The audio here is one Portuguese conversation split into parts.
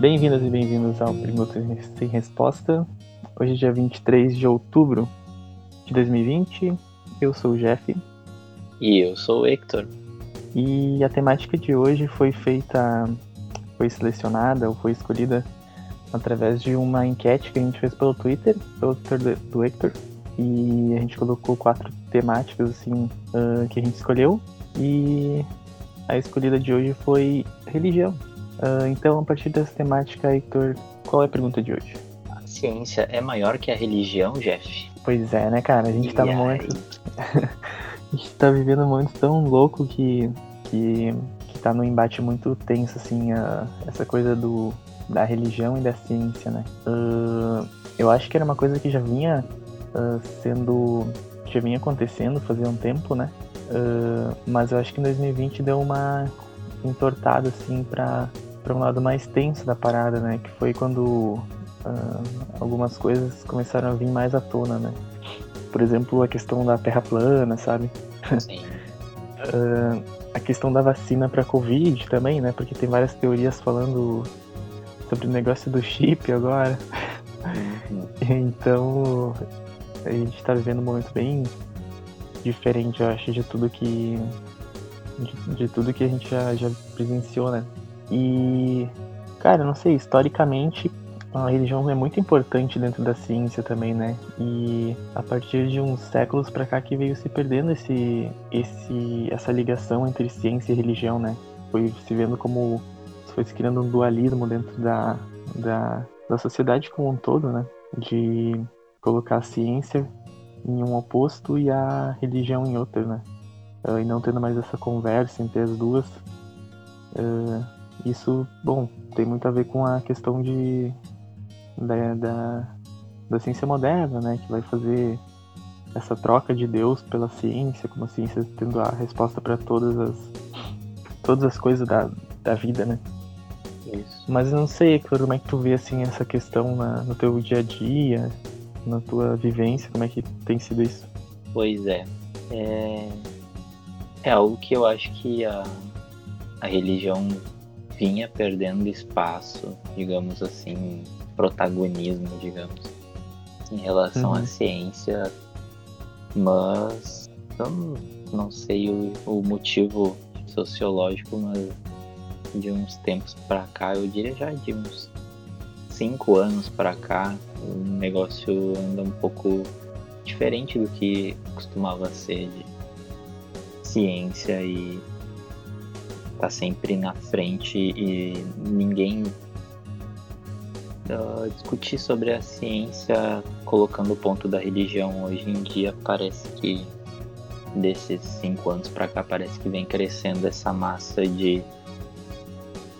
Bem-vindas e bem-vindos ao Perguntas Sem Resposta. Hoje é dia 23 de outubro de 2020. Eu sou o Jeff. E eu sou o Hector. E a temática de hoje foi feita, foi selecionada ou foi escolhida através de uma enquete que a gente fez pelo Twitter, pelo Twitter do Hector. E a gente colocou quatro temáticas assim uh, que a gente escolheu. E a escolhida de hoje foi religião. Uh, então, a partir dessa temática, Heitor, qual é a pergunta de hoje? A ciência é maior que a religião, Jeff? Pois é, né, cara? A gente e tá num momento. a gente tá vivendo um momento tão louco que, que, que tá num embate muito tenso, assim, a, essa coisa do, da religião e da ciência, né? Uh, eu acho que era uma coisa que já vinha uh, sendo. já vinha acontecendo fazia um tempo, né? Uh, mas eu acho que em 2020 deu uma entortada assim para para um lado mais tenso da parada, né? Que foi quando uh, algumas coisas começaram a vir mais à tona, né? Por exemplo, a questão da Terra plana, sabe? Sim. uh, a questão da vacina para Covid também, né? Porque tem várias teorias falando sobre o negócio do chip agora. Uhum. então, a gente está vivendo um momento bem diferente, eu acho, de tudo que de, de, tudo que a gente já, já presenciou, né? E, cara, não sei, historicamente a religião é muito importante dentro da ciência também, né? E a partir de uns séculos para cá que veio se perdendo esse, esse, essa ligação entre ciência e religião, né? Foi se vendo como foi se criando um dualismo dentro da, da, da sociedade como um todo, né? De colocar a ciência em um oposto e a religião em outro, né? Uh, e não tendo mais essa conversa entre as duas. Uh, isso, bom, tem muito a ver com a questão de da, da, da ciência moderna, né? Que vai fazer essa troca de Deus pela ciência, como a ciência tendo a resposta para todas as todas as coisas da, da vida, né? Isso. Mas eu não sei, como é que tu vê assim essa questão na, no teu dia a dia, na tua vivência, como é que tem sido isso? Pois é. É, é algo que eu acho que a, a religião vinha perdendo espaço, digamos assim, protagonismo, digamos, em relação uhum. à ciência, mas eu não sei o, o motivo sociológico, mas de uns tempos para cá, eu diria já de uns cinco anos para cá, o negócio anda um pouco diferente do que costumava ser de ciência e tá sempre na frente e ninguém uh, discutir sobre a ciência colocando o ponto da religião hoje em dia parece que desses cinco anos para cá parece que vem crescendo essa massa de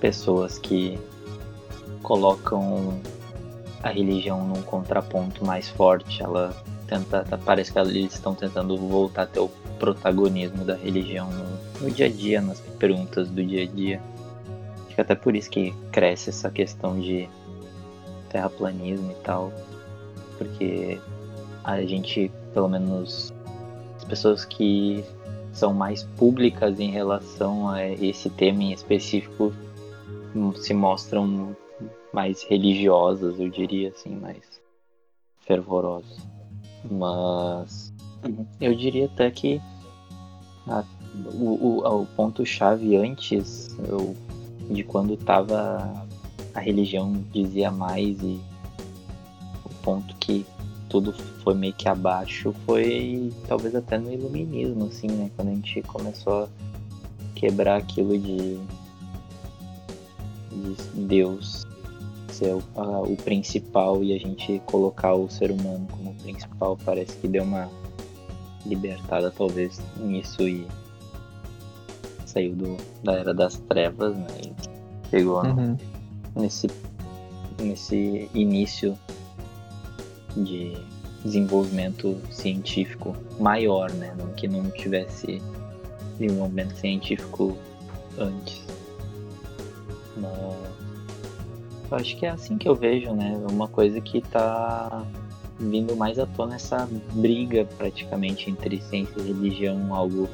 pessoas que colocam a religião num contraponto mais forte. Ela tenta, parece que eles estão tentando voltar até o protagonismo da religião no, no dia a dia, nas perguntas do dia a dia. Acho que até por isso que cresce essa questão de terraplanismo e tal, porque a gente, pelo menos as pessoas que são mais públicas em relação a esse tema em específico se mostram mais religiosas, eu diria assim, mais fervorosas. Mas eu diria até que a, o, o, o ponto-chave antes eu, de quando tava a religião dizia mais e o ponto que tudo foi meio que abaixo foi talvez até no iluminismo, assim, né? Quando a gente começou a quebrar aquilo de, de Deus ser o, a, o principal e a gente colocar o ser humano como principal, parece que deu uma libertada talvez nisso e saiu do, da era das trevas, né? E pegou uhum. nesse, nesse início de desenvolvimento científico maior, né? Que não tivesse desenvolvimento científico antes. Mas eu acho que é assim que eu vejo, né? Uma coisa que tá vindo mais à tona essa briga praticamente entre ciência e religião, algo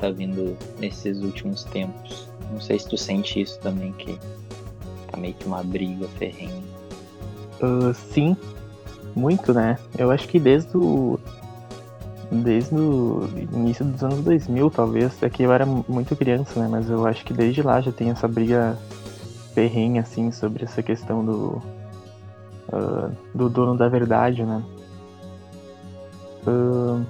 tá vindo nesses últimos tempos. Não sei se tu sente isso também, que tá meio que uma briga ferrenha. Uh, sim, muito, né? Eu acho que desde o. Desde o início dos anos 2000, talvez. É que eu era muito criança, né? Mas eu acho que desde lá já tem essa briga ferrenha, assim, sobre essa questão do. Uh, do dono da verdade, né? Uh,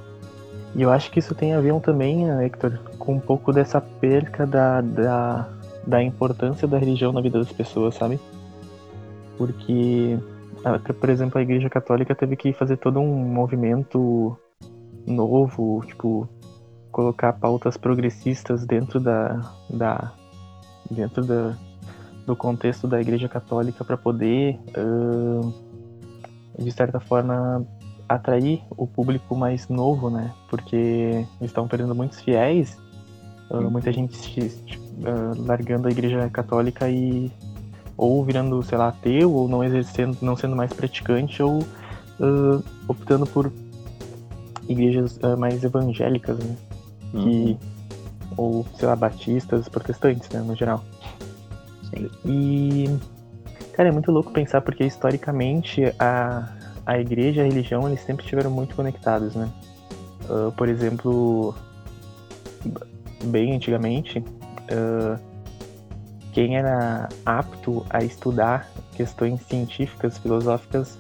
e eu acho que isso tem a ver também, Hector, com um pouco dessa perca da, da, da importância da religião na vida das pessoas, sabe? Porque por exemplo, a Igreja Católica teve que fazer todo um movimento novo, tipo, colocar pautas progressistas dentro da, da dentro da, do contexto da Igreja Católica para poder, uh, de certa forma, atrair o público mais novo, né? Porque eles estão perdendo muitos fiéis, uh, muita gente uh, largando a Igreja Católica e ou virando, sei lá, ateu, ou não exercendo, não sendo mais praticante, ou uh, optando por igrejas mais evangélicas, né? Uhum. Que, ou, sei lá, batistas, protestantes, né, no geral. Sim. E, cara, é muito louco pensar porque historicamente a, a igreja e a religião eles sempre estiveram muito conectados, né? Uh, por exemplo, bem antigamente, uh, quem era apto a estudar questões científicas, filosóficas,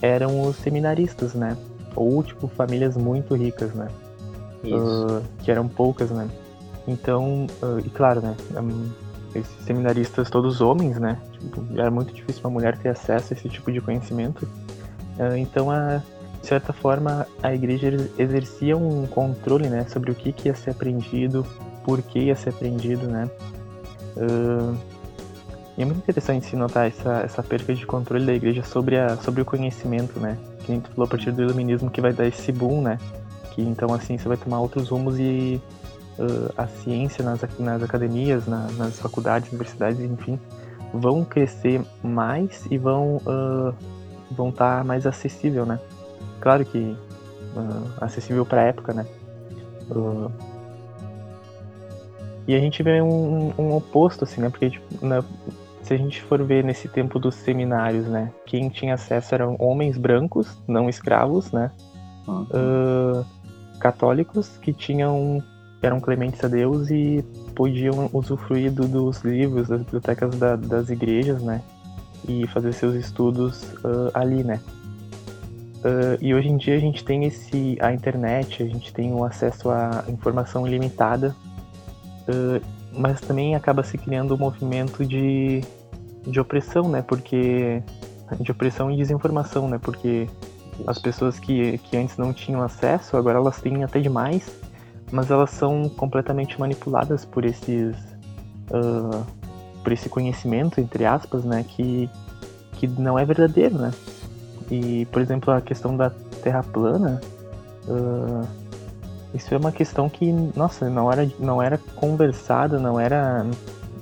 eram os seminaristas, né? Ou, tipo, famílias muito ricas, né? Uh, que eram poucas, né? Então, uh, e claro, né? Um, esses seminaristas, todos homens, né? Tipo, era muito difícil uma mulher ter acesso a esse tipo de conhecimento. Uh, então, a, de certa forma, a igreja exercia um controle, né? Sobre o que, que ia ser aprendido, por que ia ser aprendido, né? Uh, e é muito interessante se notar essa, essa perda de controle da igreja sobre, a, sobre o conhecimento, né? Que a gente falou a partir do iluminismo que vai dar esse boom, né? Que então assim você vai tomar outros rumos e uh, a ciência nas, nas academias, na, nas faculdades, universidades, enfim, vão crescer mais e vão uh, vão estar tá mais acessível, né? Claro que uh, acessível para a época, né? Uh, e a gente vê um, um oposto, assim, né? Porque, tipo, na, se a gente for ver nesse tempo dos seminários, né? Quem tinha acesso eram homens brancos, não escravos, né? Uhum. Uh, católicos que tinham eram clementes a Deus e podiam usufruir do, dos livros, das bibliotecas da, das igrejas, né? E fazer seus estudos uh, ali, né? Uh, e hoje em dia a gente tem esse a internet, a gente tem o acesso à informação ilimitada Uh, mas também acaba se criando um movimento de, de opressão, né? Porque de opressão e desinformação, né? Porque as pessoas que, que antes não tinham acesso, agora elas têm até demais, mas elas são completamente manipuladas por esses uh, por esse conhecimento entre aspas, né? Que que não é verdadeiro, né? E por exemplo a questão da Terra plana uh, isso é uma questão que, nossa, não era, não era conversada, não era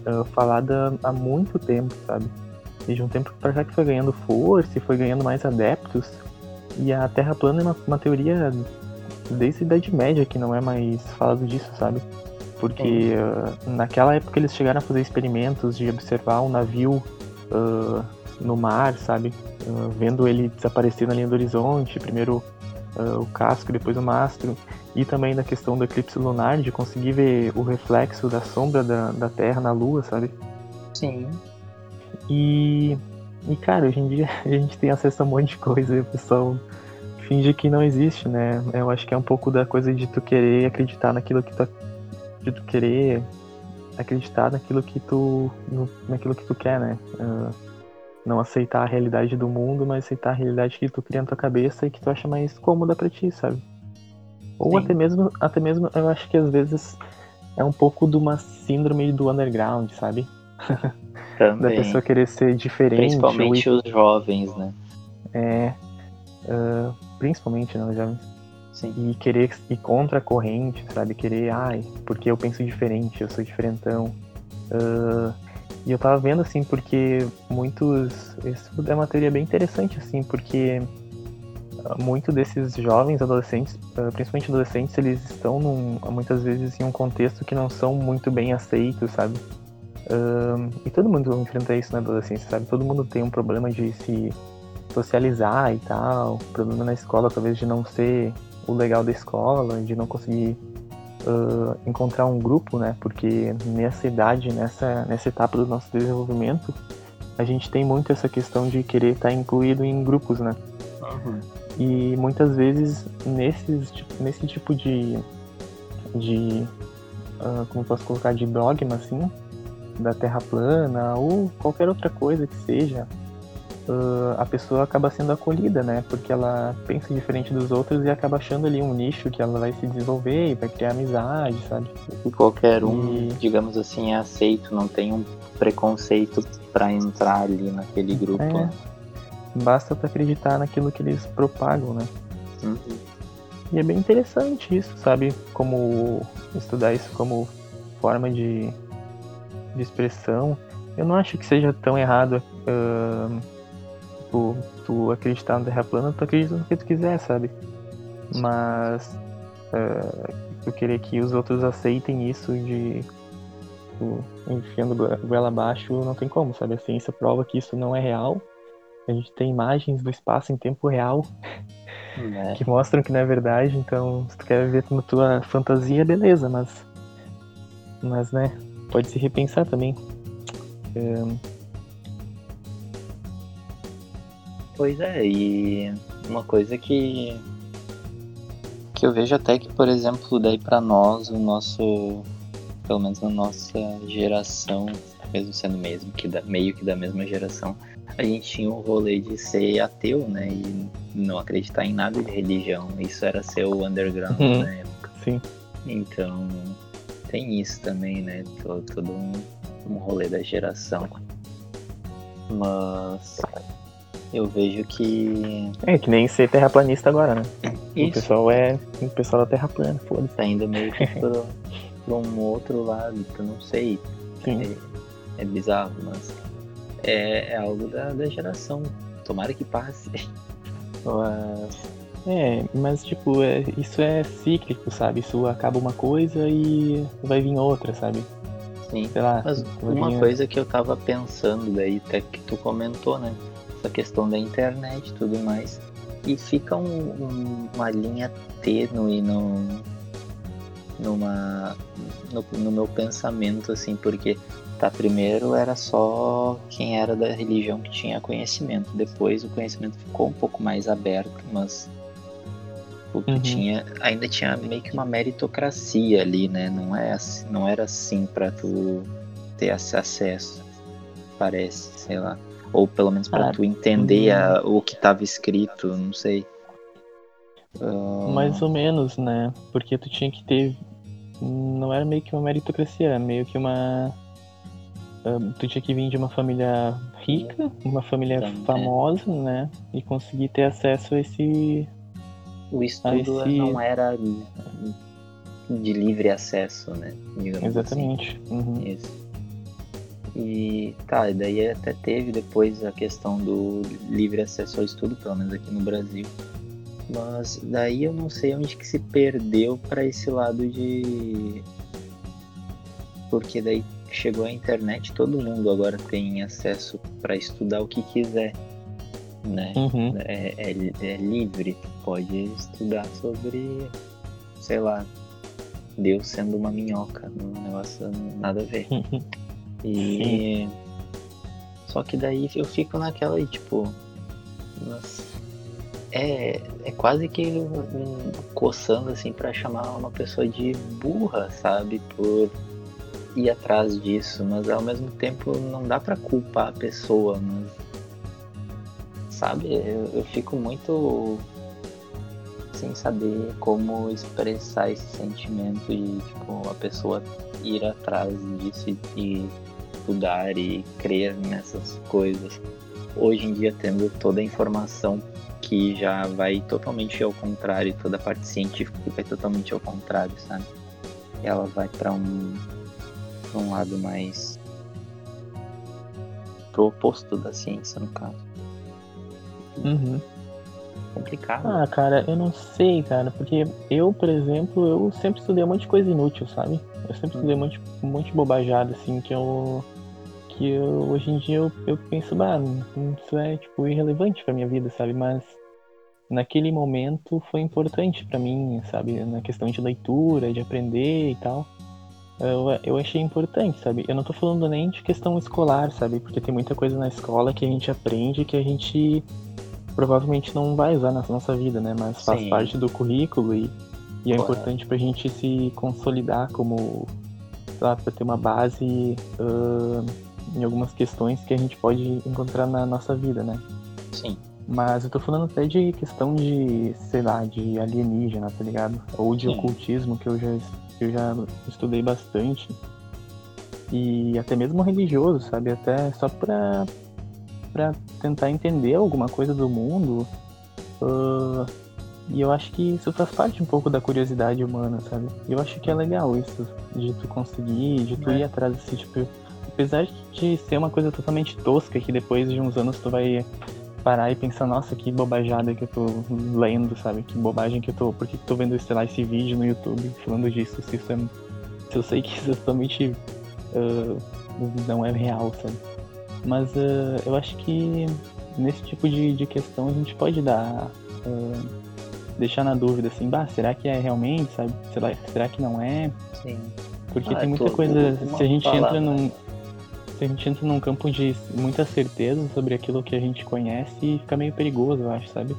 uh, falada há muito tempo, sabe? Desde um tempo para cá que foi ganhando força e foi ganhando mais adeptos. E a Terra plana é uma, uma teoria desde a Idade Média que não é mais falado disso, sabe? Porque uh, naquela época eles chegaram a fazer experimentos de observar um navio uh, no mar, sabe? Uh, vendo ele desaparecer na linha do horizonte, primeiro o casco, depois o mastro e também da questão do eclipse lunar, de conseguir ver o reflexo da sombra da, da Terra na Lua, sabe? Sim. E, e, cara, hoje em dia a gente tem acesso a um monte de coisa e o pessoal finge que não existe, né? Eu acho que é um pouco da coisa de tu querer acreditar naquilo que tu. De tu querer acreditar naquilo que tu. No, naquilo que tu quer, né? Uh, não aceitar a realidade do mundo, mas aceitar a realidade que tu cria na tua cabeça e que tu acha mais cômoda para ti, sabe? Ou Sim. até mesmo, até mesmo, eu acho que às vezes é um pouco de uma síndrome do underground, sabe? Da pessoa querer ser diferente. Principalmente ou... os jovens, né? É. Uh, principalmente, né, os jovens. Sim. E querer ir contra a corrente, sabe? Querer, ai, porque eu penso diferente, eu sou diferentão. Uh, e eu tava vendo, assim, porque muitos. Isso é uma teoria bem interessante, assim, porque muito desses jovens adolescentes, ah, principalmente adolescentes, eles estão num, muitas vezes em um contexto que não são muito bem aceitos, sabe? Um, e todo mundo enfrenta isso na adolescência, sabe? Todo mundo tem um problema de se socializar e tal, problema na escola talvez de não ser o legal da escola, de não conseguir uh, encontrar um grupo, né? Porque nessa idade, nessa, nessa etapa do nosso desenvolvimento, a gente tem muito essa questão de querer estar incluído em grupos, né? Uhum. E muitas vezes nesses, nesse tipo de, de uh, como posso colocar, de dogma, assim, da Terra plana ou qualquer outra coisa que seja, uh, a pessoa acaba sendo acolhida, né? Porque ela pensa diferente dos outros e acaba achando ali um nicho que ela vai se desenvolver e vai criar amizade, sabe? E qualquer um, e... digamos assim, é aceito, não tem um preconceito para entrar ali naquele grupo. É, basta tu acreditar naquilo que eles propagam, né? Uhum. E é bem interessante isso, sabe? Como estudar isso como forma de, de expressão. Eu não acho que seja tão errado uh, tu, tu acreditar no Terra plana, tu acredita no que tu quiser, sabe? Mas uh, eu querer que os outros aceitem isso de tipo, enfiando goela abaixo, não tem como, sabe? A ciência prova que isso não é real. A gente tem imagens do espaço em tempo real é. que mostram que não é verdade, então se tu quer ver na tua fantasia, beleza, mas. Mas né, pode se repensar também. É, Pois é, e uma coisa que que eu vejo até que, por exemplo, daí para nós, o nosso, pelo menos na nossa geração, mesmo sendo mesmo que da, meio que da mesma geração, a gente tinha o rolê de ser ateu, né, e não acreditar em nada de religião. Isso era ser o underground uhum. na época. Sim. Então, tem isso também, né, todo, todo um, um rolê da geração. Mas eu vejo que. É, que nem ser terraplanista agora, né? Isso. O pessoal é. O pessoal da terra plana, foda-se. Tá indo meio que pro, pro um outro lado, que eu não sei. Sim. É, é bizarro, mas é, é algo da, da geração. Tomara que passe. Mas. É, mas tipo, é, isso é cíclico, sabe? Isso acaba uma coisa e vai vir outra, sabe? Sim. Sei lá, mas uma vir... coisa que eu tava pensando daí, até que tu comentou, né? Essa questão da internet e tudo mais. E fica um, um, uma linha tênue no, numa, no, no meu pensamento, assim, porque tá, primeiro era só quem era da religião que tinha conhecimento, depois o conhecimento ficou um pouco mais aberto, mas o que uhum. tinha ainda tinha meio que uma meritocracia ali, né? Não é assim, não era assim para tu ter esse acesso, parece, sei lá. Ou pelo menos para ah, tu entender a, o que estava escrito, não sei. Uh... Mais ou menos, né? Porque tu tinha que ter. Não era meio que uma meritocracia, era meio que uma. Uh, tu tinha que vir de uma família rica, uma família então, famosa, né? E conseguir ter acesso a esse. O estudo esse... não era de livre acesso, né? Digamos Exatamente. Assim. Uhum. Isso. E tá, daí até teve depois a questão do livre acesso ao estudo, pelo menos aqui no Brasil. Mas daí eu não sei onde que se perdeu para esse lado de. Porque daí chegou a internet, todo mundo agora tem acesso para estudar o que quiser. Né? Uhum. É, é, é livre, pode estudar sobre, sei lá, Deus sendo uma minhoca, um negócio nada a ver. E. Sim. Só que daí eu fico naquela aí, tipo. É, é quase que um, coçando assim para chamar uma pessoa de burra, sabe? Por ir atrás disso, mas ao mesmo tempo não dá para culpar a pessoa, mas, sabe? Eu, eu fico muito sem saber como expressar esse sentimento e tipo a pessoa ir atrás disso e estudar e crer nessas coisas. Hoje em dia, tendo toda a informação que já vai totalmente ao contrário, toda a parte científica que vai totalmente ao contrário, sabe? Ela vai para um, pra um lado mais pro oposto da ciência, no caso. Uhum. Complicado. Ah, cara, eu não sei, cara, porque eu, por exemplo, eu sempre estudei um monte de coisa inútil, sabe? Eu sempre estudei um monte, um monte de bobajada, assim, que eu que eu, hoje em dia eu, eu penso, bah, isso é tipo irrelevante pra minha vida, sabe? Mas naquele momento foi importante para mim, sabe? Na questão de leitura, de aprender e tal. Eu, eu achei importante, sabe? Eu não tô falando nem de questão escolar, sabe? Porque tem muita coisa na escola que a gente aprende que a gente provavelmente não vai usar na nossa vida, né? Mas faz Sim. parte do currículo e, e é importante pra gente se consolidar como, sei lá, pra ter uma base uh, em algumas questões que a gente pode encontrar na nossa vida, né? Sim. Mas eu tô falando até de questão de, sei lá, de alienígena, tá ligado? Ou de Sim. ocultismo, que eu já, eu já estudei bastante. E até mesmo religioso, sabe? Até só pra, pra tentar entender alguma coisa do mundo. Uh, e eu acho que isso faz parte um pouco da curiosidade humana, sabe? Eu acho que é legal isso, de tu conseguir, de tu é. ir atrás desse tipo. Apesar de ser uma coisa totalmente tosca, que depois de uns anos tu vai parar e pensar, nossa, que bobajada que eu tô lendo, sabe? Que bobagem que eu tô. Por que, que tô vendo, sei lá, esse vídeo no YouTube falando disso? Se, isso é, se eu sei que isso é totalmente uh, não é real, sabe? Mas uh, eu acho que nesse tipo de, de questão a gente pode dar. Uh, deixar na dúvida assim, bah, será que é realmente, sabe? Será, será que não é? Sim. Porque ah, tem muita coisa. Se a gente palavra, entra num. Se a gente entra num campo de muita certeza sobre aquilo que a gente conhece e fica meio perigoso, eu acho, sabe?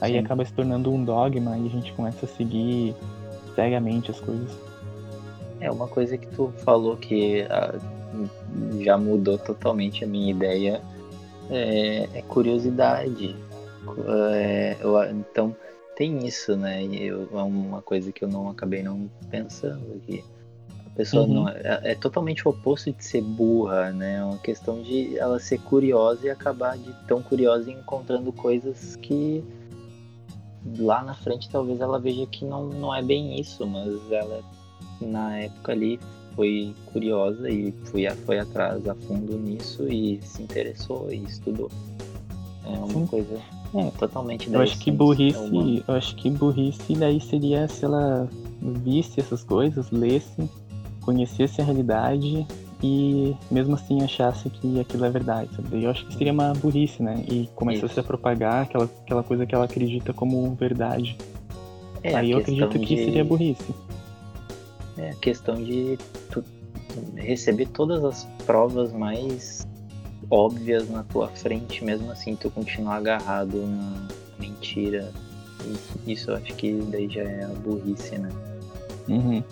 Aí Sim. acaba se tornando um dogma e a gente começa a seguir cegamente as coisas. É uma coisa que tu falou que ah, já mudou totalmente a minha ideia é, é curiosidade. É, eu, então tem isso, né? Eu, é uma coisa que eu não acabei não pensando aqui pessoa uhum. não é, é, totalmente o oposto de ser burra, né? É uma questão de ela ser curiosa e acabar de tão curiosa encontrando coisas que lá na frente talvez ela veja que não, não é bem isso, mas ela na época ali foi curiosa e foi, foi atrás a fundo nisso e se interessou e estudou. É uma Sim. coisa é, totalmente Eu acho que burrice, eu acho que burrice daí seria se ela visse essas coisas, lesse conhecesse a realidade e mesmo assim achasse que aquilo é verdade, sabe? Eu acho que seria uma burrice, né? E começasse Isso. a propagar aquela, aquela coisa que ela acredita como verdade. É, Aí eu acredito que de... seria burrice. É a questão de receber todas as provas mais óbvias na tua frente, mesmo assim tu continuar agarrado na mentira. Isso eu acho que daí já é a burrice, né? Uhum.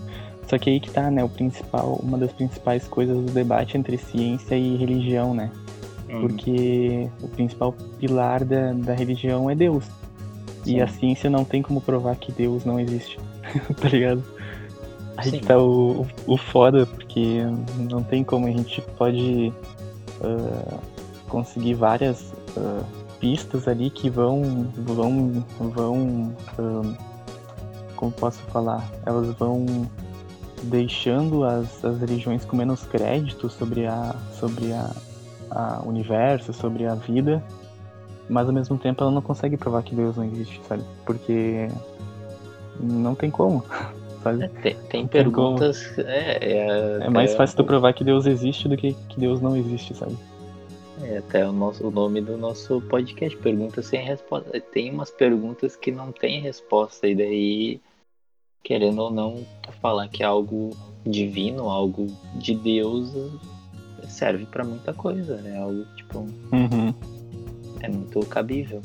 Só que aí que tá, né, o principal, uma das principais coisas do debate entre ciência e religião, né? Uhum. Porque o principal pilar da, da religião é Deus. Sim. E a ciência não tem como provar que Deus não existe, tá ligado? Aí Sim. que tá o, o, o, foda, porque não tem como a gente pode uh, conseguir várias uh, pistas ali que vão, vão, vão, uh, como posso falar, elas vão deixando as, as religiões com menos crédito sobre a sobre a, a universo, sobre a vida, mas ao mesmo tempo ela não consegue provar que Deus não existe, sabe? Porque não tem como. Sabe? É, tem, tem perguntas. Tem é, é, é, mais fácil tu provar que Deus existe do que que Deus não existe, sabe? É até o, nosso, o nome do nosso podcast, perguntas sem resposta. Tem umas perguntas que não tem resposta, e daí querendo ou não, falar que é algo divino, algo de Deus, serve para muita coisa, é algo tipo. Uhum. É muito cabível.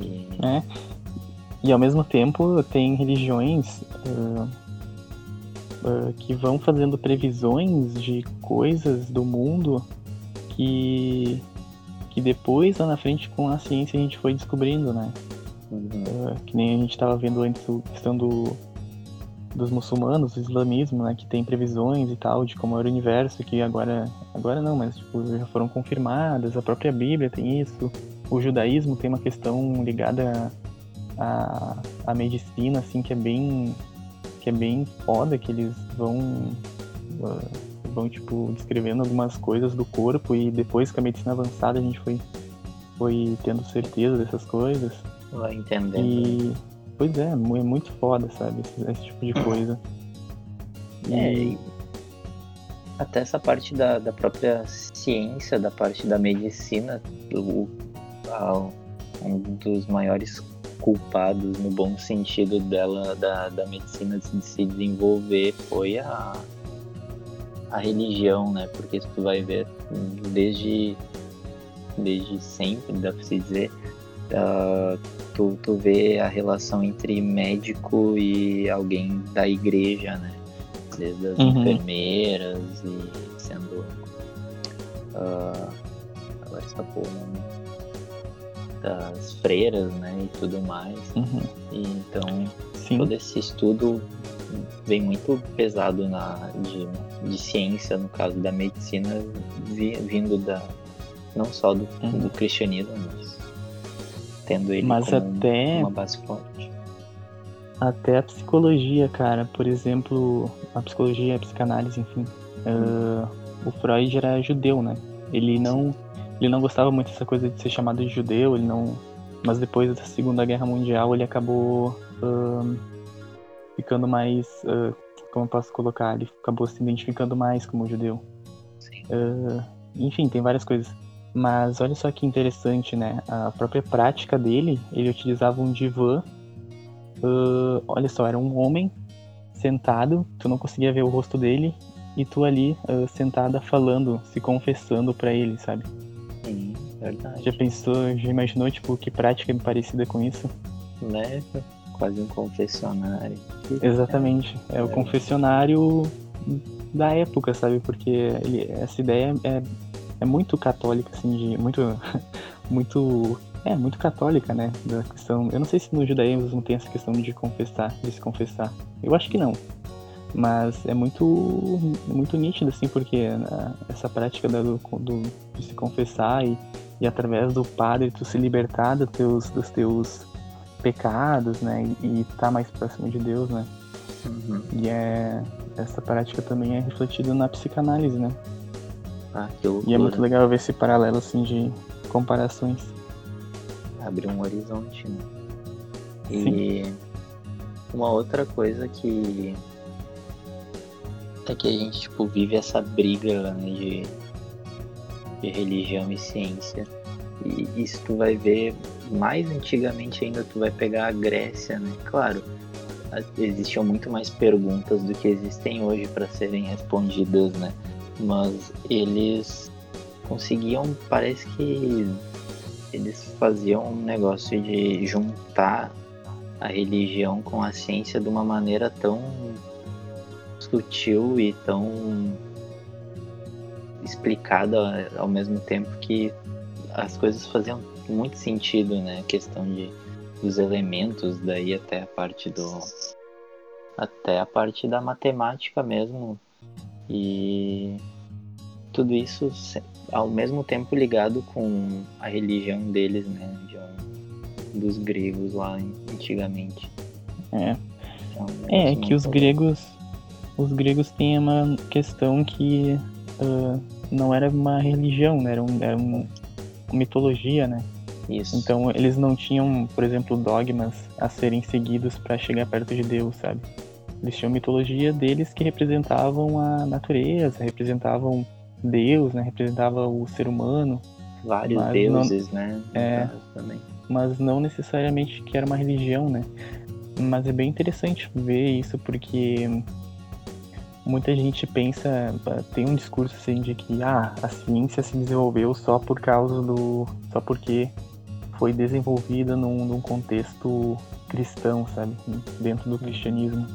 E... É. E ao mesmo tempo tem religiões uh, uh, que vão fazendo previsões de coisas do mundo que, que depois lá na frente com a ciência a gente foi descobrindo, né? Uhum. Uh, que nem a gente estava vendo antes a questão do, dos muçulmanos, do islamismo, né, que tem previsões e tal de como era o universo, que agora, agora não, mas tipo, já foram confirmadas, a própria Bíblia tem isso, o judaísmo tem uma questão ligada à, à medicina, assim, que é bem, que é bem foda, que eles vão, uh, vão, tipo, descrevendo algumas coisas do corpo e depois com a medicina avançada a gente foi, foi tendo certeza dessas coisas. Vai entendendo. E Pois é, é muito foda, sabe? Esse, esse tipo de coisa. É, e... até essa parte da, da própria ciência, da parte da medicina, o, a, um dos maiores culpados no bom sentido dela da, da medicina de se desenvolver foi a, a religião, né? Porque se tu vai ver desde desde sempre, dá pra se dizer, uh, tu, tu vê a relação entre médico e alguém da igreja, né? Desde as uhum. enfermeiras e sendo. Uh, agora escapou o nome das freiras, né, e tudo mais. Uhum. E então Sim. todo esse estudo vem muito pesado na de, de ciência, no caso da medicina, vindo da não só do, uhum. do cristianismo, mas tendo ele mas até, uma base forte. Até a psicologia, cara, por exemplo, a psicologia, a psicanálise, enfim. Uh, o Freud era judeu, né? Ele não ele não gostava muito dessa coisa de ser chamado de judeu, ele não. Mas depois da Segunda Guerra Mundial ele acabou uh, ficando mais. Uh, como eu posso colocar? Ele acabou se identificando mais como judeu. Uh, enfim, tem várias coisas. Mas olha só que interessante, né? A própria prática dele, ele utilizava um divã. Uh, olha só, era um homem sentado, tu não conseguia ver o rosto dele, e tu ali uh, sentada falando, se confessando para ele, sabe? Sim, verdade. Já pensou, já imaginou, tipo, que prática parecida com isso? Né? Quase um confessionário. Exatamente. É, é o confessionário da época, sabe? Porque ele, essa ideia é, é muito católica, assim, de. Muito. muito. É, muito católica, né? Da questão. Eu não sei se no judaísmo tem essa questão de confessar, de se confessar. Eu acho que não. Mas é muito, muito nítido, assim, porque né, essa prática do, do, de se confessar e, e através do padre tu se libertar dos teus, dos teus pecados, né? E estar tá mais próximo de Deus, né? Uhum. E é, essa prática também é refletida na psicanálise, né? Ah, que loucura. E é muito legal ver esse paralelo, assim, de comparações. Abre um horizonte, né? E Sim. uma outra coisa que é que a gente tipo, vive essa briga né, de, de religião e ciência. E isso tu vai ver mais antigamente ainda, tu vai pegar a Grécia, né? Claro, existiam muito mais perguntas do que existem hoje para serem respondidas, né? Mas eles conseguiam, parece que eles faziam um negócio de juntar a religião com a ciência de uma maneira tão sutil e tão explicada ao mesmo tempo que as coisas faziam muito sentido, né? A questão de dos elementos, daí até a parte do até a parte da matemática mesmo e tudo isso ao mesmo tempo ligado com a religião deles, né? De um, dos gregos lá antigamente. É. Então, é, é que os gregos os gregos têm uma questão que uh, não era uma religião, né? Era, um, era um, uma mitologia, né? Isso. Então eles não tinham, por exemplo, dogmas a serem seguidos para chegar perto de Deus, sabe? Eles tinham mitologia deles que representavam a natureza, representavam Deus, né? Representava o ser humano. Vários deuses, não, né? É, mas não necessariamente que era uma religião, né? Mas é bem interessante ver isso porque muita gente pensa, tem um discurso assim de que ah, a ciência se desenvolveu só por causa do. só porque foi desenvolvida num, num contexto cristão, sabe? Dentro do cristianismo.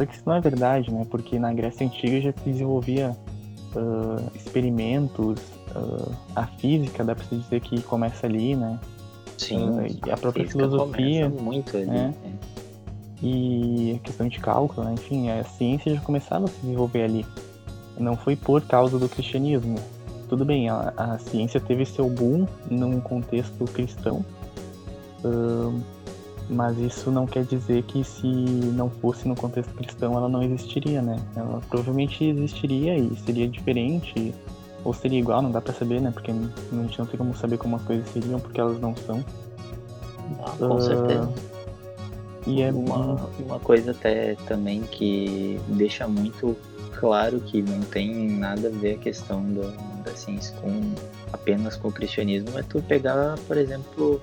Só que isso não é verdade, né? Porque na Grécia Antiga já se desenvolvia uh, experimentos, uh, a física, dá pra se dizer que começa ali, né? Sim, uh, a própria filosofia. muito ali. Né? e a questão de cálculo, né? enfim, a ciência já começava a se desenvolver ali. Não foi por causa do cristianismo. Tudo bem, a, a ciência teve seu boom num contexto cristão, uh, mas isso não quer dizer que se não fosse no contexto cristão ela não existiria, né? Ela provavelmente existiria e seria diferente, ou seria igual, não dá para saber, né? Porque a gente não tem como saber como as coisas seriam, porque elas não são. Ah, com uh, certeza E é uma, uma coisa até também que deixa muito claro que não tem nada a ver a questão do, da ciência com apenas com o cristianismo é tu pegar, por exemplo,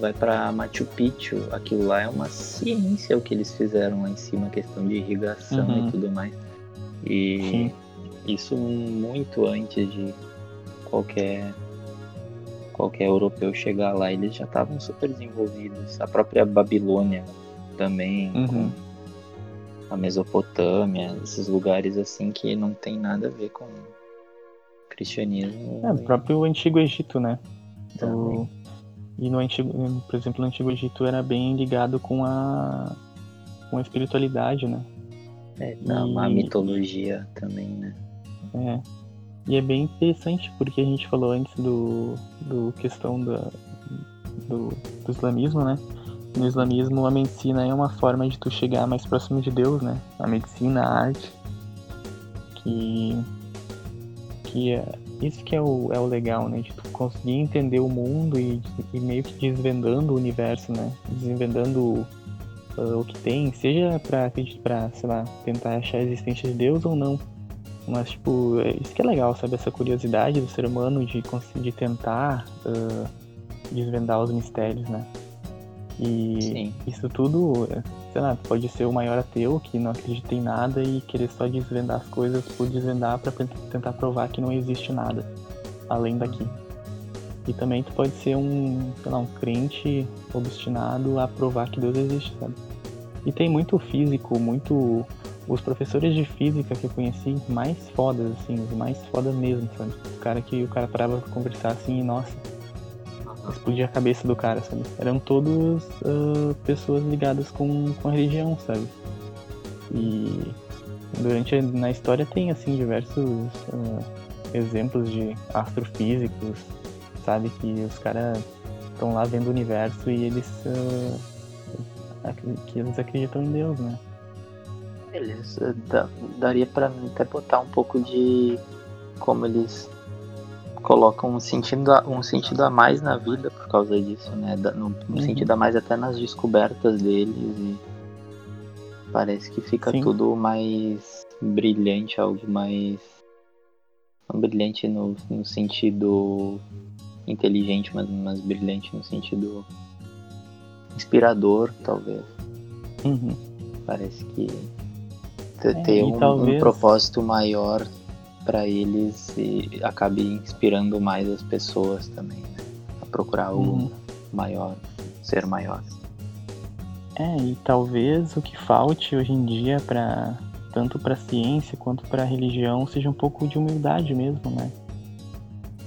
vai para Machu Picchu, aquilo lá é uma ciência o que eles fizeram lá em cima, a questão de irrigação uhum. e tudo mais. E Sim. isso muito antes de qualquer qualquer europeu chegar lá, eles já estavam super desenvolvidos. A própria Babilônia também, uhum. a Mesopotâmia, esses lugares assim que não tem nada a ver com cristianismo. É, o próprio Antigo Egito, né? O... E no antigo, por exemplo, no Antigo Egito era bem ligado com a com a espiritualidade, né? É, não, e... a mitologia também, né? É. E é bem interessante porque a gente falou antes do, do questão da, do, do islamismo, né? No islamismo a medicina é uma forma de tu chegar mais próximo de Deus, né? A medicina, a arte. Que, que é, isso que é o, é o legal, né? De tu conseguir entender o mundo e, e meio que desvendando o universo, né? Desvendando uh, o que tem, seja pra, pra, sei lá, tentar achar a existência de Deus ou não mas, tipo, é isso que é legal, sabe? Essa curiosidade do ser humano de, de tentar uh, desvendar os mistérios, né? E Sim. isso tudo, sei lá, pode ser o maior ateu que não acredita em nada e querer só desvendar as coisas por desvendar para tentar provar que não existe nada além daqui. E também tu pode ser um, sei lá, um crente obstinado a provar que Deus existe, sabe? E tem muito físico, muito os professores de física que eu conheci mais fodas, assim, os mais fodas mesmo, sabe? O cara que o cara parava pra conversar assim nossa, explodia a cabeça do cara, sabe? Eram todos uh, pessoas ligadas com, com a religião, sabe? E durante na história tem assim diversos uh, exemplos de astrofísicos, sabe? Que os caras estão lá vendo o universo e eles uh, que eles acreditam em Deus, né? Beleza, daria para até botar um pouco de como eles colocam um sentido, a, um sentido a mais na vida por causa disso, né? No, um uhum. sentido a mais até nas descobertas deles e parece que fica Sim. tudo mais brilhante, algo mais não brilhante no, no sentido inteligente, mas, mas brilhante no sentido inspirador, talvez. Uhum. Parece que ter, é, um, talvez... um, propósito maior para eles e acabe inspirando mais as pessoas também, né? A procurar algo uhum. maior, ser maior. É, e talvez o que falte hoje em dia para tanto para a ciência quanto para a religião seja um pouco de humildade mesmo, né?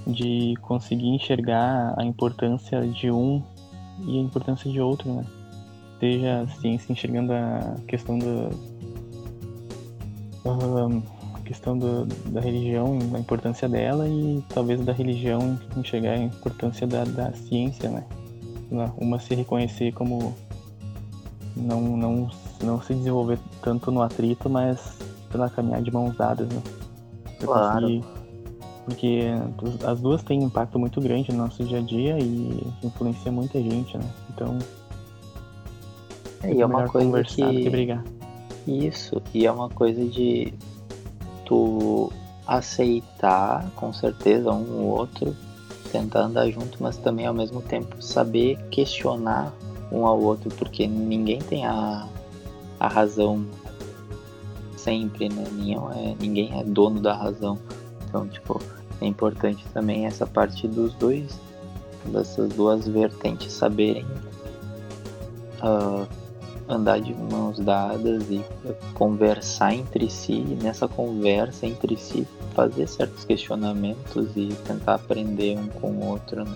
De conseguir enxergar a importância de um e a importância de outro, né? Seja a ciência enxergando a questão do, questão do, da religião, a importância dela e talvez da religião enxergar a importância da, da ciência, né? Uma se reconhecer como não, não, não se desenvolver tanto no atrito, mas pela caminhar de mãos dadas, né? Claro. porque as duas têm um impacto muito grande no nosso dia a dia e influencia muita gente, né? Então. É, e é uma coisa que... que brigar. Isso, e é uma coisa de tu aceitar com certeza um ou outro, tentar andar junto, mas também ao mesmo tempo saber questionar um ao outro, porque ninguém tem a, a razão sempre, né? Ninguém é, ninguém é dono da razão. Então, tipo, é importante também essa parte dos dois, dessas duas vertentes saberem uh, andar de mãos dadas e conversar entre si, e nessa conversa entre si fazer certos questionamentos e tentar aprender um com o outro, né?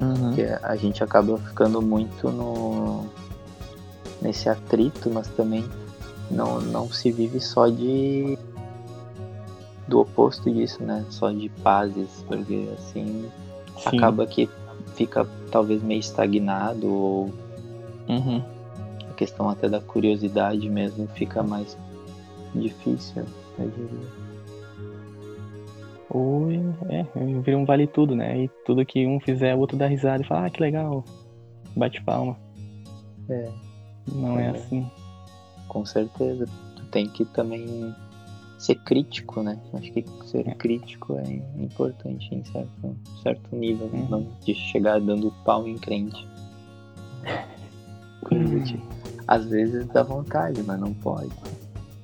Uhum. Porque a gente acaba ficando muito no nesse atrito, mas também não, não se vive só de do oposto disso, né? Só de pazes, porque assim Sim. acaba que fica talvez meio estagnado ou uhum questão até da curiosidade mesmo fica mais difícil, eu diria. Ou é, vira um vale tudo, né? E tudo que um fizer, o outro dá risada e fala, ah, que legal. Bate palma. É. Não é, é assim. Com certeza. Tu tem que também ser crítico, né? Acho que ser é. crítico é importante em certo, certo nível, é. não de chegar dando pau em crente. Coisa do tipo. Às vezes dá vontade, mas não pode.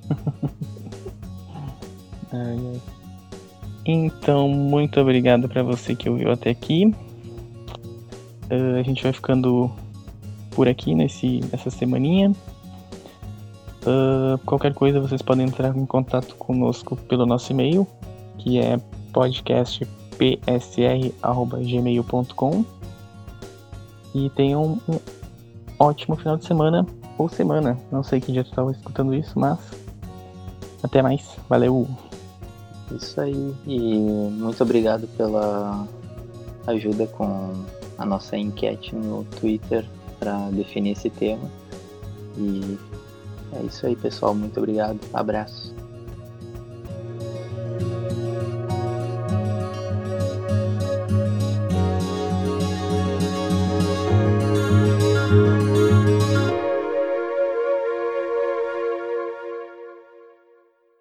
Então, muito obrigado para você que ouviu até aqui. Uh, a gente vai ficando por aqui nesse, nessa semaninha. Uh, qualquer coisa vocês podem entrar em contato conosco pelo nosso e-mail, que é podcastpsr.gmail.com. E tenham um ótimo final de semana ou semana. Não sei que dia tu estava escutando isso, mas até mais. Valeu! Isso aí. E muito obrigado pela ajuda com a nossa enquete no Twitter para definir esse tema. E é isso aí, pessoal. Muito obrigado. Abraço.